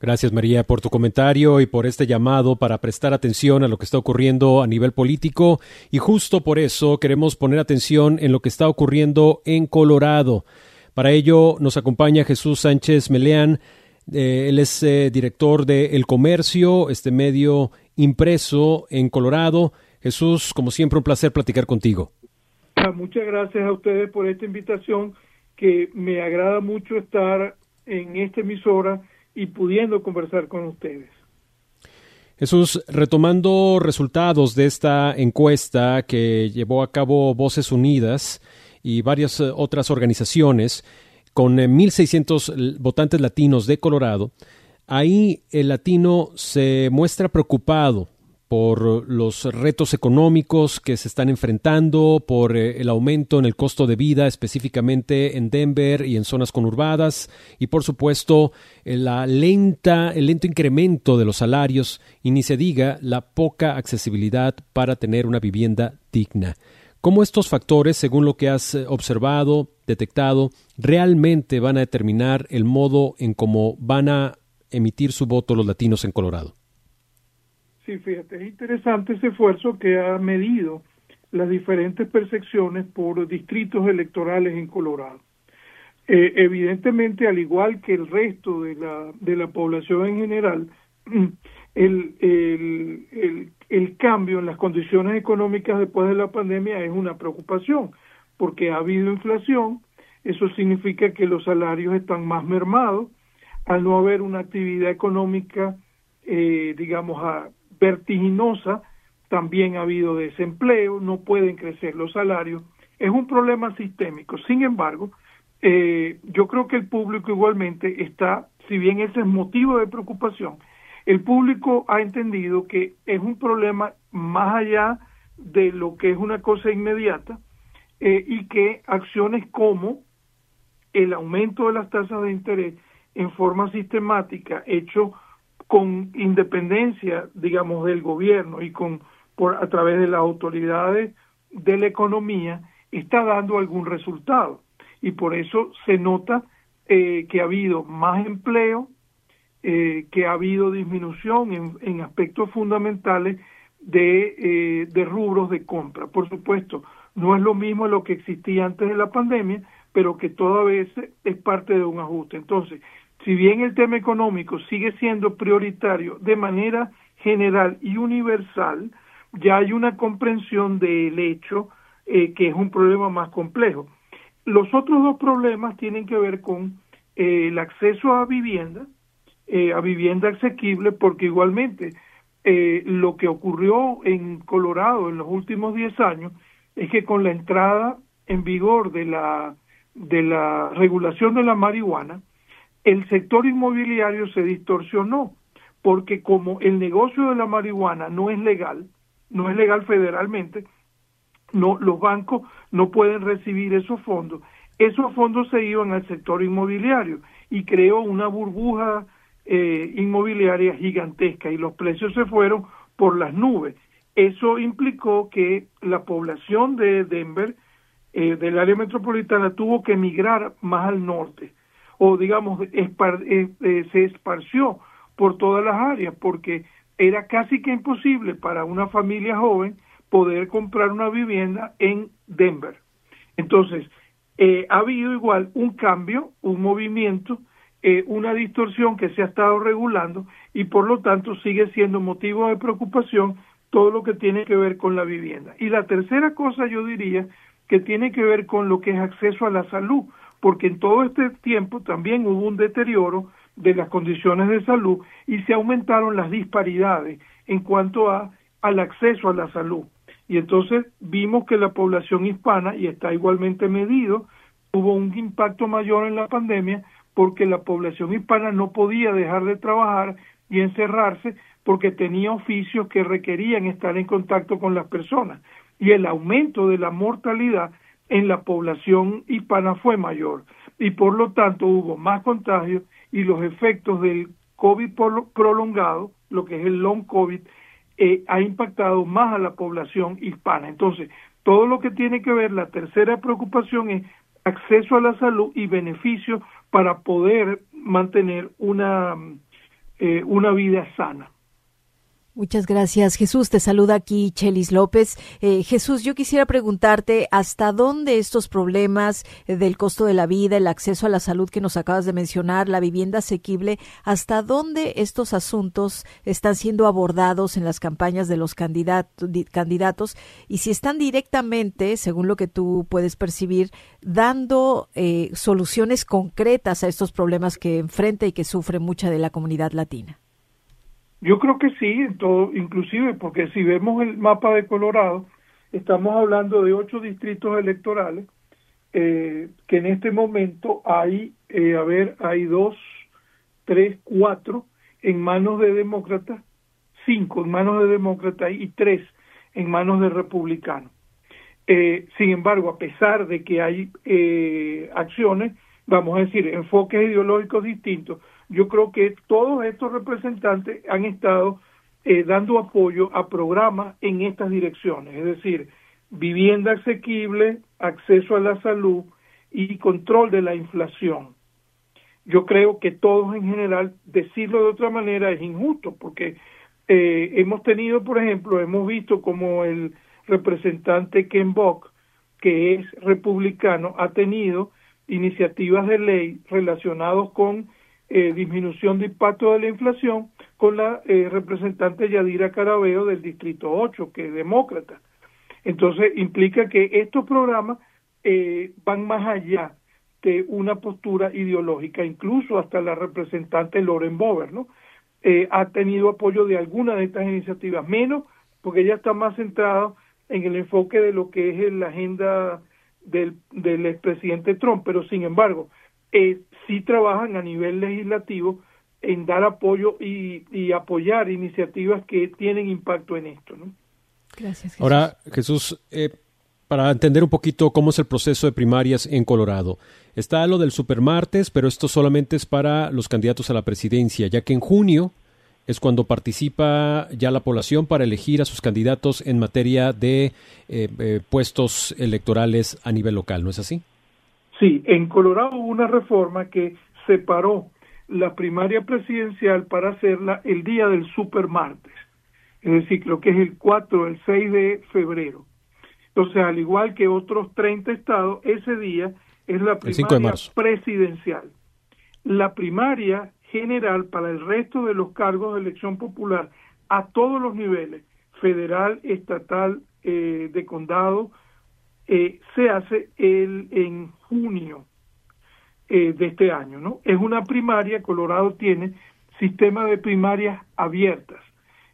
[SPEAKER 1] Gracias María por tu comentario y por este llamado para prestar atención a lo que está ocurriendo a nivel político y justo por eso queremos poner atención en lo que está ocurriendo en Colorado. Para ello nos acompaña Jesús Sánchez Meleán. Eh, él es eh, director de El Comercio, este medio impreso en Colorado. Jesús, como siempre, un placer platicar contigo.
[SPEAKER 7] Ah, muchas gracias a ustedes por esta invitación, que me agrada mucho estar en esta emisora y pudiendo conversar con ustedes.
[SPEAKER 1] Jesús, retomando resultados de esta encuesta que llevó a cabo Voces Unidas, y varias eh, otras organizaciones con 1.600 eh, votantes latinos de Colorado, ahí el latino se muestra preocupado por los retos económicos que se están enfrentando, por eh, el aumento en el costo de vida, específicamente en Denver y en zonas conurbadas, y por supuesto lenta, el lento incremento de los salarios, y ni se diga la poca accesibilidad para tener una vivienda digna cómo estos factores, según lo que has eh, observado, detectado, realmente van a determinar el modo en cómo van a emitir su voto los latinos en Colorado.
[SPEAKER 7] Sí, fíjate, es interesante ese esfuerzo que ha medido las diferentes percepciones por distritos electorales en Colorado. Eh, evidentemente, al igual que el resto de la, de la población en general, el, el, el, cambio en las condiciones económicas después de la pandemia es una preocupación, porque ha habido inflación, eso significa que los salarios están más mermados, al no haber una actividad económica, eh, digamos, vertiginosa, también ha habido desempleo, no pueden crecer los salarios, es un problema sistémico. Sin embargo, eh, yo creo que el público igualmente está, si bien ese es motivo de preocupación, el público ha entendido que es un problema más allá de lo que es una cosa inmediata eh, y que acciones como el aumento de las tasas de interés en forma sistemática, hecho con independencia, digamos, del gobierno y con por a través de las autoridades de la economía, está dando algún resultado. Y por eso se nota eh, que ha habido más empleo, eh, que ha habido disminución en, aspectos fundamentales de, eh, de rubros de compra. Por supuesto, no es lo mismo lo que existía antes de la pandemia, pero que toda vez es parte de un ajuste. Entonces, si bien el tema económico sigue siendo prioritario de manera general y universal, ya hay una comprensión del hecho eh, que es un problema más complejo. Los otros dos problemas tienen que ver con el acceso a vivienda, eh, a vivienda asequible porque igualmente eh, lo que ocurrió en Colorado en los últimos 10 años es que con la entrada en vigor de la de la regulación de la marihuana el sector inmobiliario se distorsionó porque como el negocio de la marihuana no es legal no es legal federalmente no los bancos no pueden recibir esos fondos esos fondos se iban al sector inmobiliario y creó una burbuja eh, inmobiliaria gigantesca y los precios se fueron por las nubes. Eso implicó que la población de Denver, eh, del área metropolitana, tuvo que emigrar más al norte o digamos eh, se esparció por todas las áreas porque era casi que imposible para una familia joven poder comprar una vivienda en Denver. Entonces, ha habido igual un cambio, un movimiento eh, una distorsión que se ha estado regulando y por lo tanto sigue siendo motivo de preocupación todo lo que tiene que ver con la vivienda. Y la tercera cosa yo diría que tiene que ver con lo que es acceso a la salud, porque en todo este tiempo también hubo un deterioro de las condiciones de salud y se aumentaron las disparidades en cuanto a al acceso a la salud. Y entonces vimos que la población hispana, y está igualmente medido, hubo un impacto mayor en la pandemia porque la población hispana no podía dejar de trabajar y encerrarse porque tenía oficios que requerían estar en contacto con las personas y el aumento de la mortalidad en la población hispana fue mayor y por lo tanto hubo más contagios y los efectos del COVID prolongado, lo que es el long COVID, eh, ha impactado más a la población hispana. Entonces, todo lo que tiene que ver, la tercera preocupación es acceso a la salud y beneficios para poder mantener una, eh, una vida sana.
[SPEAKER 2] Muchas gracias, Jesús. Te saluda aquí Chelis López. Eh, Jesús, yo quisiera preguntarte hasta dónde estos problemas eh, del costo de la vida, el acceso a la salud que nos acabas de mencionar, la vivienda asequible, hasta dónde estos asuntos están siendo abordados en las campañas de los candidatos y si están directamente, según lo que tú puedes percibir, dando eh, soluciones concretas a estos problemas que enfrenta y que sufre mucha de la comunidad latina.
[SPEAKER 7] Yo creo que sí, en todo, inclusive porque si vemos el mapa de Colorado, estamos hablando de ocho distritos electorales, eh, que en este momento hay, eh, a ver, hay dos, tres, cuatro en manos de demócratas, cinco en manos de demócratas y tres en manos de republicanos. Eh, sin embargo, a pesar de que hay eh, acciones, vamos a decir, enfoques ideológicos distintos, yo creo que todos estos representantes han estado eh, dando apoyo a programas en estas direcciones, es decir, vivienda asequible, acceso a la salud y control de la inflación. Yo creo que todos en general, decirlo de otra manera es injusto, porque eh, hemos tenido, por ejemplo, hemos visto como el representante Ken Bock, que es republicano, ha tenido iniciativas de ley relacionados con eh, disminución de impacto de la inflación con la eh, representante Yadira Carabeo del Distrito 8, que es demócrata. Entonces, implica que estos programas eh, van más allá de una postura ideológica, incluso hasta la representante Loren Bover, ¿no? ha tenido apoyo de alguna de estas iniciativas, menos porque ella está más centrada en el enfoque de lo que es la agenda del, del expresidente Trump, pero sin embargo, eh, sí trabajan a nivel legislativo en dar apoyo y, apoyar iniciativas que tienen impacto en esto. ¿no?
[SPEAKER 1] Gracias. Jesús. Ahora, Jesús, eh, para entender un poquito cómo es el proceso de primarias en Colorado. Está lo del supermartes, pero esto solamente es para los candidatos a la presidencia, ya que en junio es cuando participa ya la población para elegir a sus candidatos en materia de eh, eh, puestos electorales a nivel local, ¿no es así?
[SPEAKER 7] Sí, en Colorado hubo una reforma que separó la primaria presidencial para hacerla el día del supermartes, es decir, creo que es el 4 o el 6 de febrero. Entonces, al igual que otros 30 estados, ese día es la primaria presidencial. La primaria general para el resto de los cargos de elección popular a todos los niveles, federal, estatal, eh, de condado, eh, se hace el, en junio eh, de este año, ¿no? Es una primaria, Colorado tiene sistema de primarias abiertas,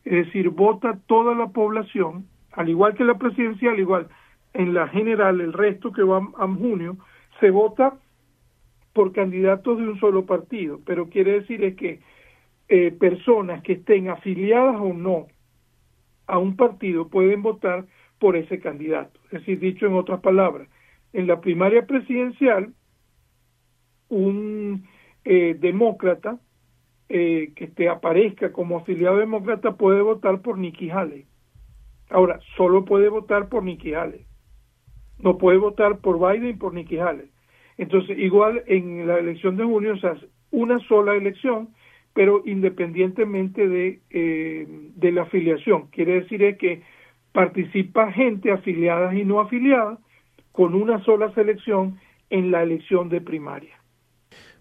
[SPEAKER 7] es decir, vota toda la población, al igual que la presidencial, igual en la general, el resto que va a junio, se vota por candidatos de un solo partido, pero quiere decir es que eh, personas que estén afiliadas o no a un partido pueden votar por ese candidato. Es decir, dicho en otras palabras, en la primaria presidencial, un eh, demócrata eh, que te aparezca como afiliado demócrata puede votar por Nikki Haley. Ahora, solo puede votar por Nikki Haley. No puede votar por Biden y por Nikki Haley. Entonces, igual en la elección de junio se hace una sola elección, pero independientemente de, eh, de la afiliación. Quiere decir es que participa gente afiliada y no afiliada con una sola selección en la elección de primaria.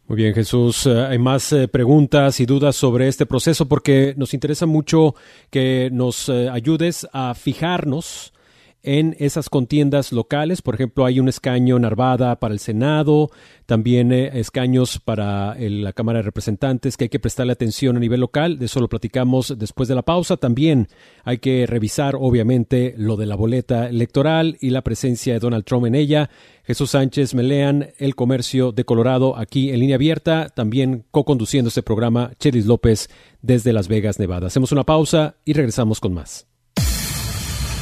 [SPEAKER 1] Muy bien, Jesús. Eh, hay más eh, preguntas y dudas sobre este proceso porque nos interesa mucho que nos ayudes a fijarnos en esas contiendas locales. Por ejemplo, hay un escaño en Arvada para el Senado, también eh, escaños para la Cámara de Representantes que hay que prestarle atención a nivel local. De eso lo platicamos después de la pausa. También hay que revisar, obviamente, lo de la boleta electoral y la presencia de Donald Trump en ella. Jesús Sánchez Melean, El Comercio de Colorado, aquí en línea abierta, también co-conduciendo este programa, Chelis López, desde Las Vegas, Nevada. Hacemos una pausa y regresamos con más.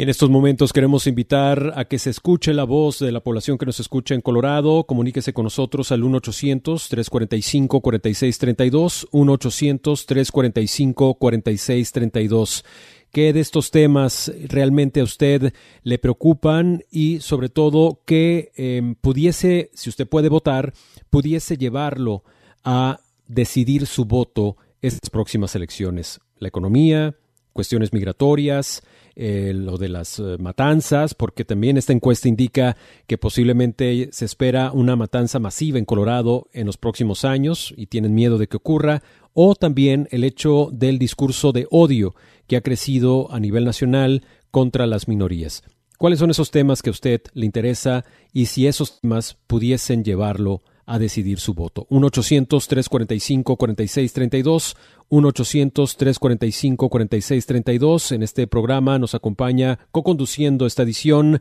[SPEAKER 1] En estos momentos queremos invitar a que se escuche la voz de la población que nos escucha en Colorado. Comuníquese con nosotros al 1-800-345-4632, 1-800-345-4632. ¿Qué de estos temas realmente a usted le preocupan? Y sobre todo, que em, pudiese, si usted puede votar, pudiese llevarlo a decidir su voto estas próximas elecciones. La economía, cuestiones migratorias, eh, lo de las eh, matanzas, porque también esta encuesta indica que posiblemente se espera una matanza masiva en Colorado en los próximos años y tienen miedo de que ocurra, o también el hecho del discurso de odio que ha crecido a nivel nacional contra las minorías. ¿Cuáles son esos temas que a usted le interesa y si esos temas pudiesen llevarlo a decidir su voto. 1-800-345-4632, 1-800-345-4632. En este programa nos acompaña, co-conduciendo esta edición,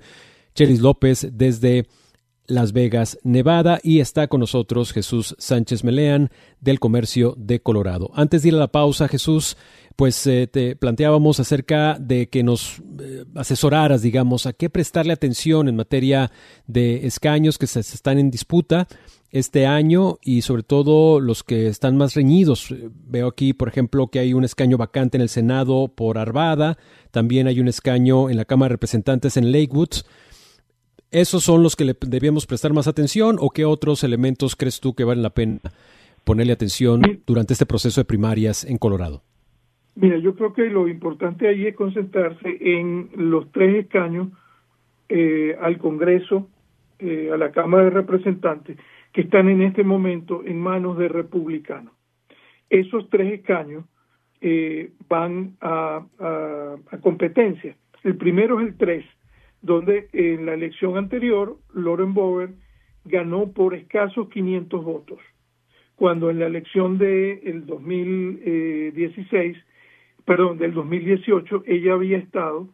[SPEAKER 1] Cheris López desde Las Vegas, Nevada, y está con nosotros Jesús Sánchez Melean del Comercio de Colorado. Antes de ir a la pausa, Jesús, pues eh, te planteábamos acerca de que nos eh, asesoraras, digamos, a qué prestarle atención en materia de escaños que se están en disputa este año y sobre todo los que están más reñidos. Veo aquí, por ejemplo, que hay un escaño vacante en el Senado por Arvada, también hay un escaño en la Cámara de Representantes en Lakewood. ¿Esos son los que le debemos prestar más atención o qué otros elementos crees tú que valen la pena ponerle atención durante este proceso de primarias en Colorado?
[SPEAKER 7] Mira, yo creo que lo importante ahí es concentrarse en los tres escaños eh, al Congreso, eh, a la Cámara de Representantes que están en este momento en manos de republicanos. Esos tres escaños eh, van a, a, competencia. El primero es el 3, donde en la elección anterior Lauren Bower ganó por escasos 500 votos, cuando en la elección del de 2016, perdón, del 2018, ella había estado,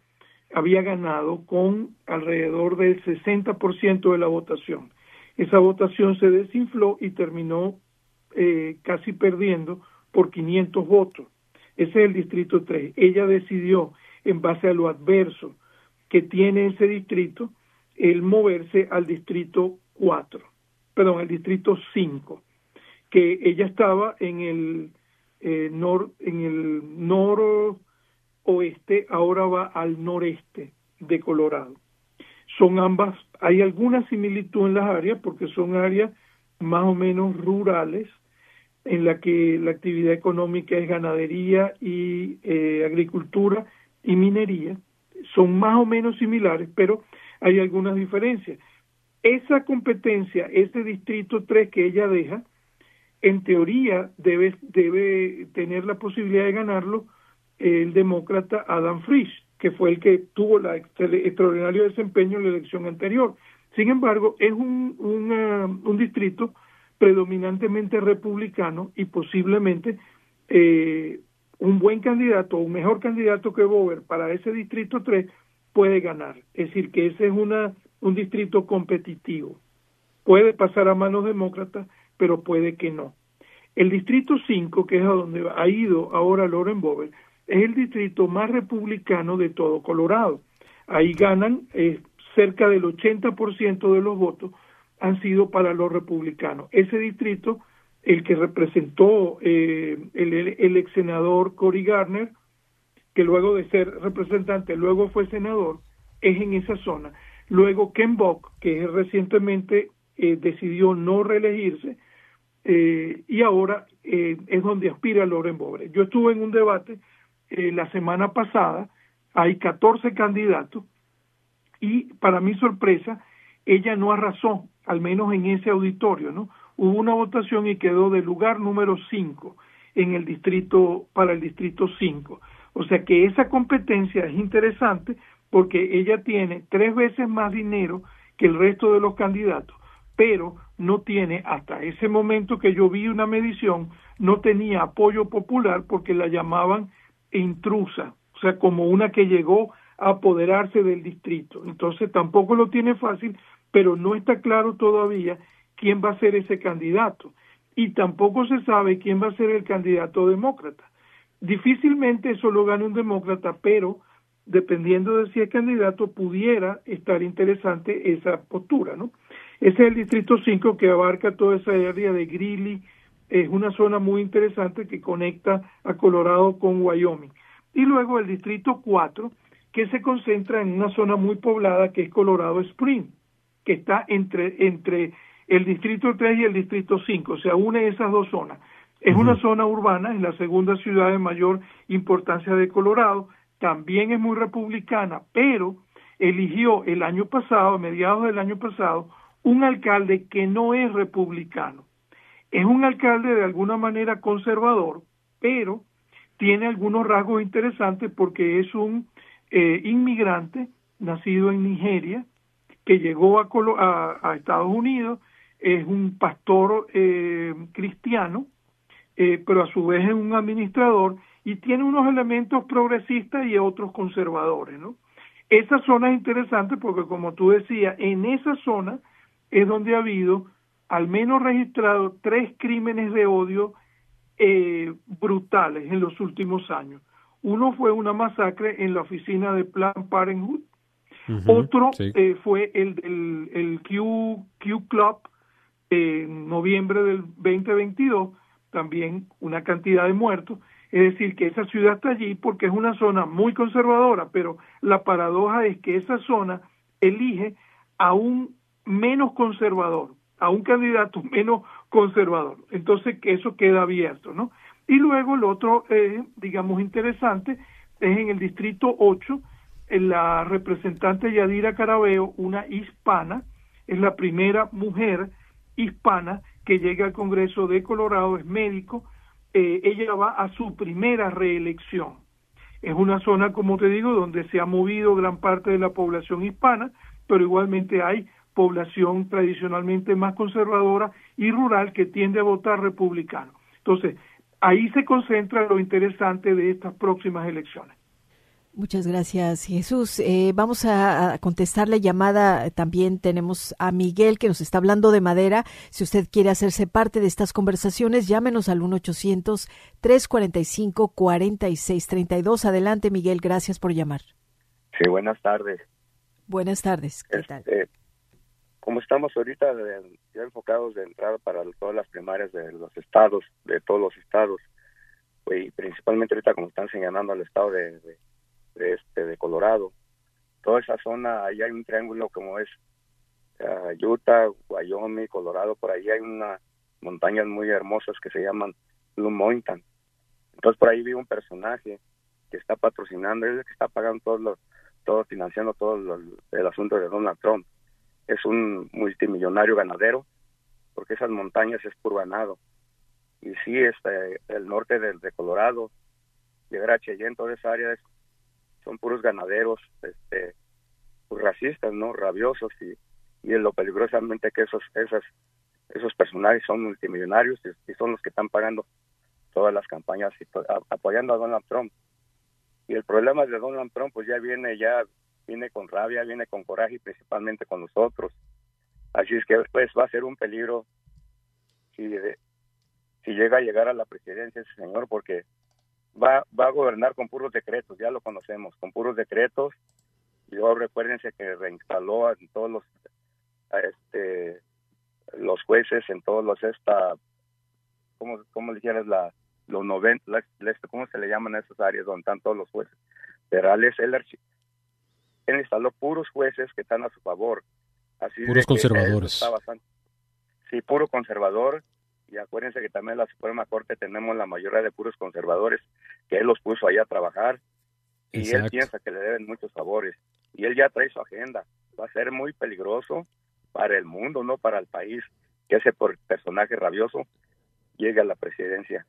[SPEAKER 7] había ganado con alrededor del 60% de la votación esa votación se desinfló y terminó eh, casi perdiendo por 500 votos. Ese es el distrito 3. Ella decidió, en base a lo adverso que tiene ese distrito, el moverse al distrito 4, perdón, al distrito 5, que ella estaba en el eh, nor, en el noroeste, ahora va al noreste de Colorado. Son ambas, hay alguna similitud en las áreas porque son áreas más o menos rurales en la que la actividad económica es ganadería y eh, agricultura y minería. Son más o menos similares, pero hay algunas diferencias. Esa competencia, ese distrito 3 que ella deja, en teoría debe, debe tener la posibilidad de ganarlo el demócrata Adam Frisch que fue el que tuvo el extraordinario desempeño en la elección anterior. Sin embargo, es un, un distrito predominantemente republicano y posiblemente eh, un buen candidato, un mejor candidato que Bower para ese distrito 3 puede ganar. Es decir, que ese es una, un distrito competitivo. Puede pasar a manos demócratas, pero puede que no. El distrito 5, que es a donde ha ido ahora Loren Bower, es el distrito más republicano de todo Colorado. Ahí ganan eh, cerca del 80% de los votos han sido para los republicanos. Ese distrito, el que representó eh, el, el ex senador Cory Garner, que luego de ser representante luego fue senador, es en esa zona. Luego Ken Buck, que recientemente eh, decidió no reelegirse, eh, y ahora eh, es donde aspira Loren Bobre. Yo estuve en un debate la semana pasada, hay 14 candidatos, y para mi sorpresa, ella no arrasó, al menos en ese auditorio, ¿no? Hubo una votación y quedó de lugar número 5 en el distrito, para el distrito 5. O sea que esa competencia es interesante porque ella tiene tres veces más dinero que el resto de los candidatos, pero no tiene, hasta ese momento que yo vi una medición, no tenía apoyo popular porque la llamaban intrusa, o sea, como una que llegó a apoderarse del distrito. Entonces tampoco lo tiene fácil, pero no está claro todavía quién va a ser ese candidato. Y tampoco se sabe quién va a ser el candidato demócrata. Difícilmente eso lo gane un demócrata, pero dependiendo de si es candidato, pudiera estar interesante esa postura, ¿no? Ese es el Distrito 5 que abarca toda esa área de Greeley, es una zona muy interesante que conecta a Colorado con Wyoming. Y luego el Distrito 4, que se concentra en una zona muy poblada que es Colorado Spring, que está entre, entre el Distrito 3 y el Distrito 5, o sea, une esas dos zonas. Es una zona urbana, es la segunda ciudad de mayor importancia de Colorado, también es muy republicana, pero eligió el año pasado, a mediados del año pasado, un alcalde que no es republicano. Es un alcalde de alguna manera conservador, pero tiene algunos rasgos interesantes porque es un eh, inmigrante nacido en Nigeria que llegó a, a, Estados Unidos, es un pastor eh, cristiano, eh, pero a su vez es un administrador y tiene unos elementos progresistas y otros conservadores, ¿no? Esa zona es interesante porque, como tú decías, en esa zona es donde ha habido al menos registrado tres crímenes de odio eh, brutales en los últimos años. Uno fue una masacre en la oficina de Planned Parenthood, otro eh, fue el, el, el Q, Q Club en noviembre del 2022, también una cantidad de muertos. Es decir, que esa ciudad está allí porque es una zona muy conservadora, pero la paradoja es que esa zona elige a un menos conservador, a un candidato menos conservador. Entonces, que eso queda abierto, ¿no? Y luego el otro, eh, digamos, interesante es en el distrito 8, la representante Yadira Carabeo, una hispana, es la primera mujer hispana que llega al Congreso de Colorado, es médico, eh, ella va a su primera reelección. Es una zona, como te digo, donde se ha movido gran parte de la población hispana, pero igualmente hay población tradicionalmente más conservadora y rural que tiende a votar republicano. Entonces, ahí se concentra lo interesante de estas próximas elecciones.
[SPEAKER 2] Muchas gracias, Jesús. Eh, vamos a, contestar la llamada. También tenemos a Miguel que nos está hablando de madera. Si usted quiere hacerse parte de estas conversaciones, llámenos al 1-800-345-4632. Adelante, Miguel. Gracias por llamar.
[SPEAKER 8] Sí, buenas tardes.
[SPEAKER 2] Buenas tardes. ¿Qué tal?
[SPEAKER 8] Este, como estamos ahorita ya enfocados de entrada para todas las primarias de los estados, de todos los estados, pues, y principalmente ahorita como están señalando al estado de de, este, de Colorado. Toda esa zona, ahí hay un triángulo como es uh, Utah, Wyoming, Colorado, por ahí hay unas montañas muy hermosas que se llaman Blue Mountain. Entonces por ahí vi un personaje que está patrocinando, es el que está pagando todo, lo, todo financiando todo el asunto de Donald Trump. Es un multimillonario ganadero, porque esas montañas es puro ganado. Y sí, este, el norte de, de Colorado, llegar a Cheyenne, toda esa área es son puros ganaderos, este, pues, racistas, ¿no? Rabiosos y, y lo peligrosamente que esos, esas, esos personajes son multimillonarios y, son los que están pagando todas las campañas y apoyando a Donald Trump. Y el problema de Donald Trump pues ya viene, ya viene con rabia, viene con coraje y principalmente con nosotros. Así es que pues va a ser un peligro si, si llega a llegar a la presidencia ese señor porque va, va a gobernar con puros decretos, ya lo conocemos, con puros decretos. Y luego recuérdense que reinstaló en todos los este los jueces en todos los esta cómo cómo dijeras la los 90 cómo se le llaman a esas áreas donde están todos los jueces federales él él instaló puros jueces que están a su favor. Así
[SPEAKER 1] puros conservadores.
[SPEAKER 8] sí, puro conservador. Y acuérdense que también en la Suprema Corte tenemos la mayoría de puros conservadores, que él los puso allá a trabajar. Y él piensa que le deben muchos favores. Y él ya trae su agenda. Va a ser muy peligroso para el mundo, no para el país, que ese personaje rabioso llegue a la presidencia.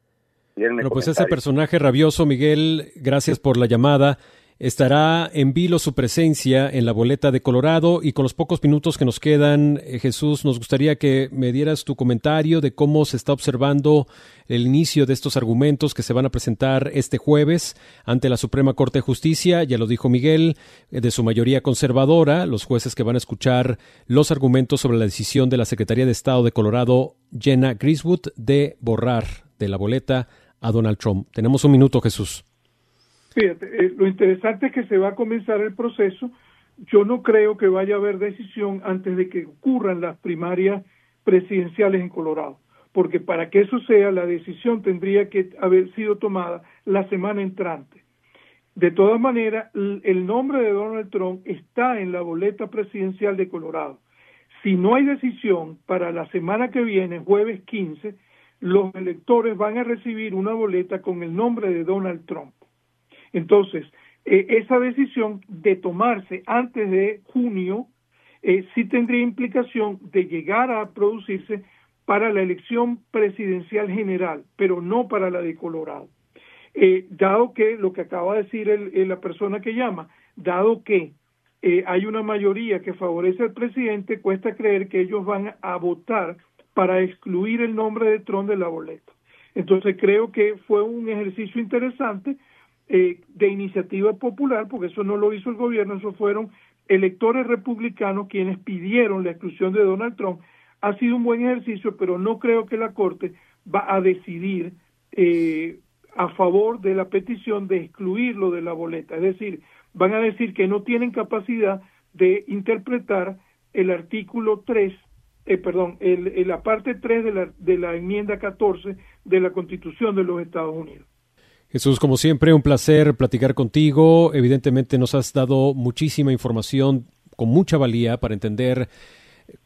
[SPEAKER 1] Bueno, pues ese personaje rabioso, Miguel, gracias por la llamada. Estará en vilo su presencia en la boleta de Colorado y con los pocos minutos que nos quedan, eh, Jesús, nos gustaría que me dieras tu comentario de cómo se está observando el inicio de estos argumentos que se van a presentar este jueves ante la Suprema Corte de Justicia, ya lo dijo Miguel, eh, de su mayoría conservadora, los jueces que van a escuchar los argumentos sobre la decisión de la Secretaría de Estado de Colorado, Jenna Griswood, de borrar de la boleta a Donald Trump. Tenemos un minuto, Jesús.
[SPEAKER 7] Fíjate, eh, lo interesante es que se va a comenzar el proceso. Yo no creo que vaya a haber decisión antes de que ocurran las primarias presidenciales en Colorado, porque para que eso sea, la decisión tendría que haber sido tomada la semana entrante. De todas maneras, el nombre de Donald Trump está en la boleta presidencial de Colorado. Si no hay decisión para la semana que viene, jueves 15, los electores van a recibir una boleta con el nombre de Donald Trump. Entonces, eh, esa decisión de tomarse antes de junio eh, sí tendría implicación de llegar a producirse para la elección presidencial general, pero no para la de Colorado. Eh, dado que lo que acaba de decir la persona que llama, dado que hay una mayoría que favorece al presidente, cuesta creer que ellos van a votar para excluir el nombre de Trump de la boleta. Entonces creo que fue un ejercicio interesante eh, de iniciativa popular, porque eso no lo hizo el gobierno, eso fueron electores republicanos quienes pidieron la exclusión de Donald Trump. Ha sido un buen ejercicio, pero no creo que la Corte va a decidir eh, a favor de la petición de excluirlo de la boleta. Es decir, van a decir que no tienen capacidad de interpretar el artículo 3 eh, perdón, el, la parte 3 de la, de la enmienda 14 de la Constitución de los Estados Unidos.
[SPEAKER 1] Jesús, como siempre, un placer platicar contigo. Evidentemente nos has dado muchísima información con mucha valía para entender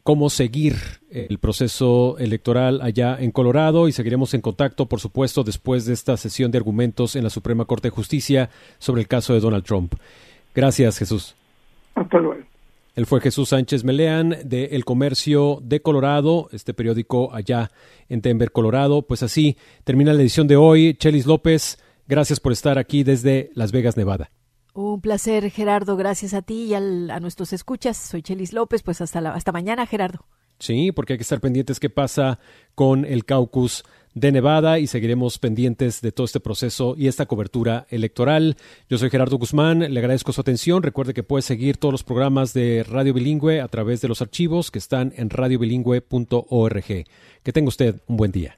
[SPEAKER 1] cómo seguir el proceso electoral allá en Colorado y seguiremos en contacto, por supuesto, después de esta sesión de argumentos en la Suprema Corte de Justicia sobre el caso de Donald Trump. Gracias, Jesús.
[SPEAKER 7] Hasta luego.
[SPEAKER 1] Él fue Jesús Sánchez Meleán de El Comercio de Colorado, este periódico allá en Denver, Colorado. Pues así termina la edición de hoy. Chelis López, gracias por estar aquí desde Las Vegas, Nevada.
[SPEAKER 2] Un placer, Gerardo. Gracias a ti y a nuestros escuchas. Soy Chelis López. Pues hasta, la, hasta mañana, Gerardo.
[SPEAKER 1] Sí, porque hay que estar pendientes qué pasa con el caucus de Nevada y seguiremos pendientes de todo este proceso y esta cobertura electoral. Yo soy Gerardo Guzmán, le agradezco su atención. Recuerde que puede seguir todos los programas de Radio Bilingüe a través de los archivos que están en radiobilingüe.org. Que tenga usted un buen día.